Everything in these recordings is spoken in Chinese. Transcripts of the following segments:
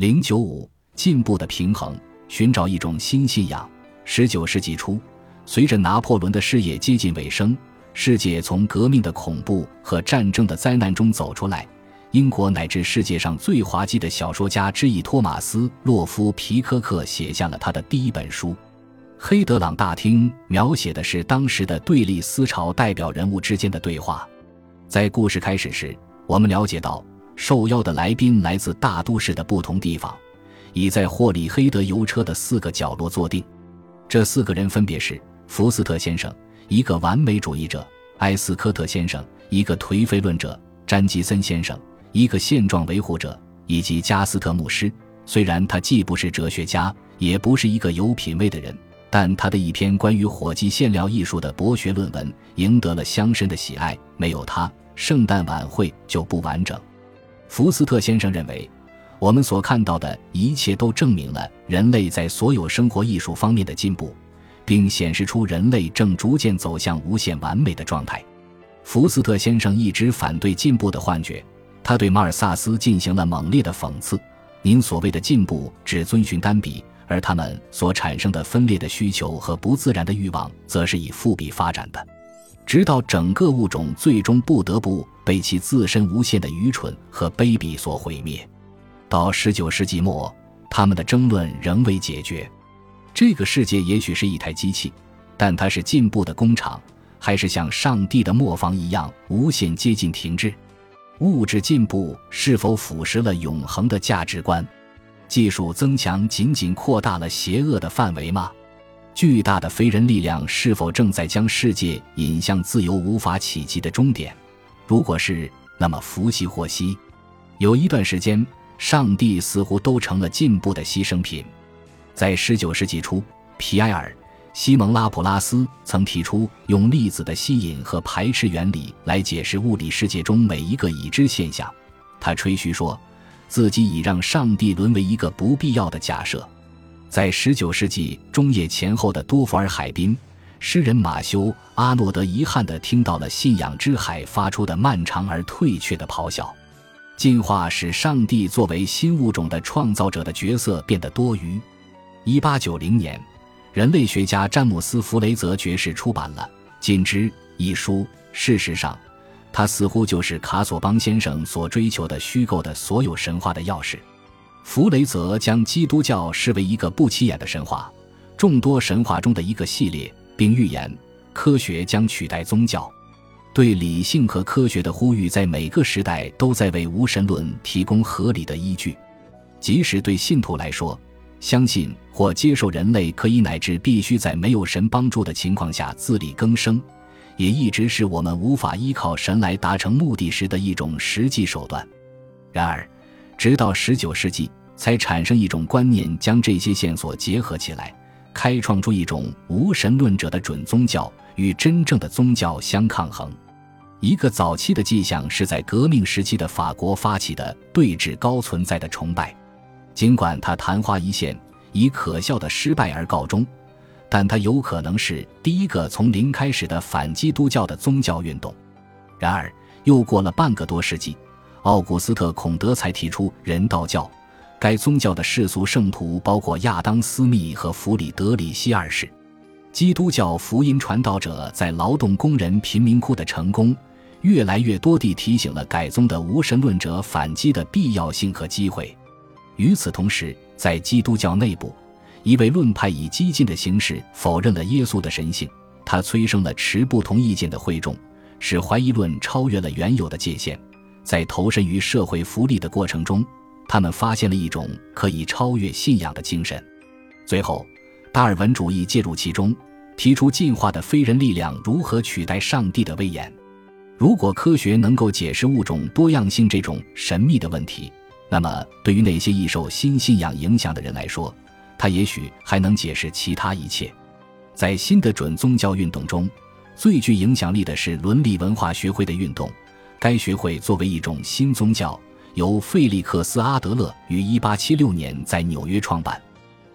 零九五进步的平衡，寻找一种新信仰。十九世纪初，随着拿破仑的事业接近尾声，世界从革命的恐怖和战争的灾难中走出来。英国乃至世界上最滑稽的小说家之一托马斯·洛夫皮科克写下了他的第一本书《黑德朗大厅》，描写的是当时的对立思潮代表人物之间的对话。在故事开始时，我们了解到受邀的来宾来自大都市的不同地方，已在霍里黑德油车的四个角落坐定。这四个人分别是福斯特先生，一个完美主义者；埃斯科特先生，一个颓废论者；詹吉森先生。一个现状维护者，以及加斯特牧师。虽然他既不是哲学家，也不是一个有品位的人，但他的一篇关于火鸡馅料艺术的博学论文赢得了乡绅的喜爱。没有他，圣诞晚会就不完整。福斯特先生认为，我们所看到的一切都证明了人类在所有生活艺术方面的进步，并显示出人类正逐渐走向无限完美的状态。福斯特先生一直反对进步的幻觉。他对马尔萨斯进行了猛烈的讽刺：“您所谓的进步只遵循单笔，而他们所产生的分裂的需求和不自然的欲望，则是以复笔发展的，直到整个物种最终不得不被其自身无限的愚蠢和卑鄙所毁灭。”到十九世纪末，他们的争论仍未解决：这个世界也许是一台机器，但它是进步的工厂，还是像上帝的磨坊一样无限接近停滞？物质进步是否腐蚀了永恒的价值观？技术增强仅仅扩大了邪恶的范围吗？巨大的非人力量是否正在将世界引向自由无法企及的终点？如果是，那么福兮祸兮。有一段时间，上帝似乎都成了进步的牺牲品。在十九世纪初，皮埃尔。西蒙·拉普拉斯曾提出用粒子的吸引和排斥原理来解释物理世界中每一个已知现象。他吹嘘说，自己已让上帝沦为一个不必要的假设。在19世纪中叶前后的多佛尔海滨，诗人马修·阿诺德遗憾地听到了信仰之海发出的漫长而退却的咆哮。进化使上帝作为新物种的创造者的角色变得多余。1890年。人类学家詹姆斯·弗雷泽爵士出版了《禁之》一书。事实上，他似乎就是卡索邦先生所追求的虚构的所有神话的钥匙。弗雷泽将基督教视为一个不起眼的神话，众多神话中的一个系列，并预言科学将取代宗教。对理性和科学的呼吁，在每个时代都在为无神论提供合理的依据，即使对信徒来说。相信或接受人类可以乃至必须在没有神帮助的情况下自力更生，也一直是我们无法依靠神来达成目的时的一种实际手段。然而，直到十九世纪才产生一种观念，将这些线索结合起来，开创出一种无神论者的准宗教与真正的宗教相抗衡。一个早期的迹象是在革命时期的法国发起的对峙高存在的崇拜。尽管他昙花一现，以可笑的失败而告终，但他有可能是第一个从零开始的反基督教的宗教运动。然而，又过了半个多世纪，奥古斯特·孔德才提出人道教。该宗教的世俗圣徒包括亚当·斯密和弗里德里希二世。基督教福音传道者在劳动工人贫民窟的成功，越来越多地提醒了改宗的无神论者反击的必要性和机会。与此同时，在基督教内部，一位论派以激进的形式否认了耶稣的神性，他催生了持不同意见的会众，使怀疑论超越了原有的界限。在投身于社会福利的过程中，他们发现了一种可以超越信仰的精神。最后，达尔文主义介入其中，提出进化的非人力量如何取代上帝的威严。如果科学能够解释物种多样性这种神秘的问题。那么，对于那些易受新信仰影响的人来说，它也许还能解释其他一切。在新的准宗教运动中，最具影响力的是伦理文化学会的运动。该学会作为一种新宗教，由费利克斯·阿德勒于1876年在纽约创办。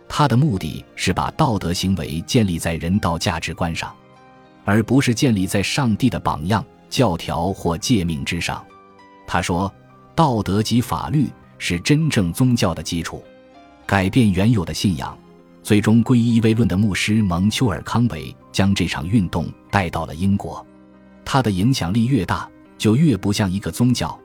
他的目的是把道德行为建立在人道价值观上，而不是建立在上帝的榜样、教条或诫命之上。他说：“道德及法律。”是真正宗教的基础。改变原有的信仰，最终皈依唯论的牧师蒙丘尔康维将这场运动带到了英国。他的影响力越大，就越不像一个宗教。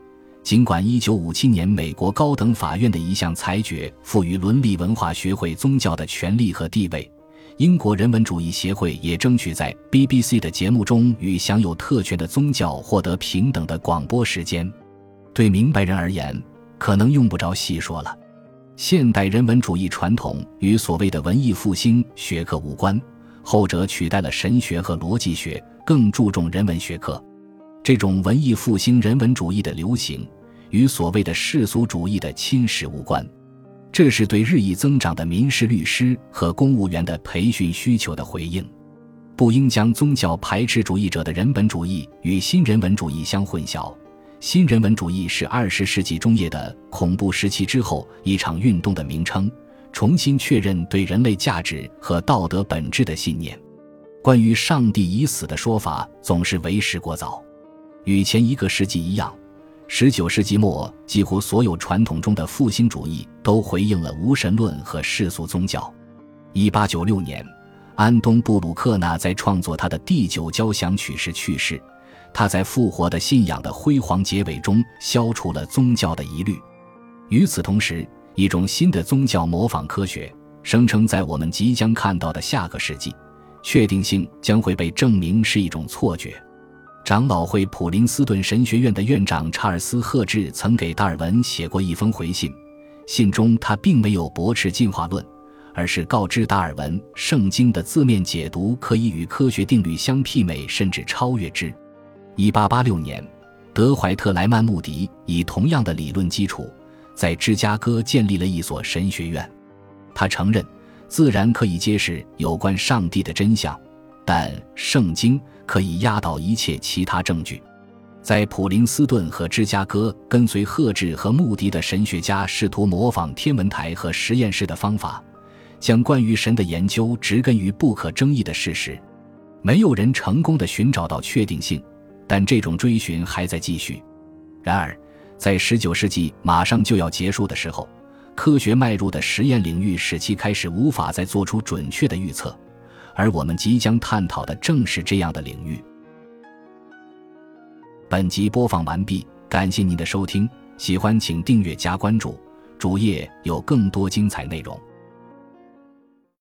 尽管1957年美国高等法院的一项裁决赋予伦理文化学会宗教的权利和地位，英国人文主义协会也争取在 BBC 的节目中与享有特权的宗教获得平等的广播时间。对明白人而言，可能用不着细说了。现代人文主义传统与所谓的文艺复兴学科无关，后者取代了神学和逻辑学，更注重人文学科。这种文艺复兴人文主义的流行，与所谓的世俗主义的侵蚀无关，这是对日益增长的民事律师和公务员的培训需求的回应。不应将宗教排斥主义者的人本主义与新人文主义相混淆。新人文主义是二十世纪中叶的恐怖时期之后一场运动的名称，重新确认对人类价值和道德本质的信念。关于上帝已死的说法总是为时过早。与前一个世纪一样，十九世纪末几乎所有传统中的复兴主义都回应了无神论和世俗宗教。一八九六年，安东布鲁克纳在创作他的第九交响曲时去世。他在复活的信仰的辉煌结尾中消除了宗教的疑虑。与此同时，一种新的宗教模仿科学声称，在我们即将看到的下个世纪，确定性将会被证明是一种错觉。长老会普林斯顿神学院的院长查尔斯·赫治曾给达尔文写过一封回信，信中他并没有驳斥进化论，而是告知达尔文，圣经的字面解读可以与科学定律相媲美，甚至超越之。一八八六年，德怀特·莱曼穆迪以同样的理论基础，在芝加哥建立了一所神学院。他承认，自然可以揭示有关上帝的真相，但圣经可以压倒一切其他证据。在普林斯顿和芝加哥，跟随赫治和穆迪的神学家试图模仿天文台和实验室的方法，将关于神的研究植根于不可争议的事实。没有人成功的寻找到确定性。但这种追寻还在继续。然而，在19世纪马上就要结束的时候，科学迈入的实验领域使其开始无法再做出准确的预测，而我们即将探讨的正是这样的领域。本集播放完毕，感谢您的收听，喜欢请订阅加关注，主页有更多精彩内容。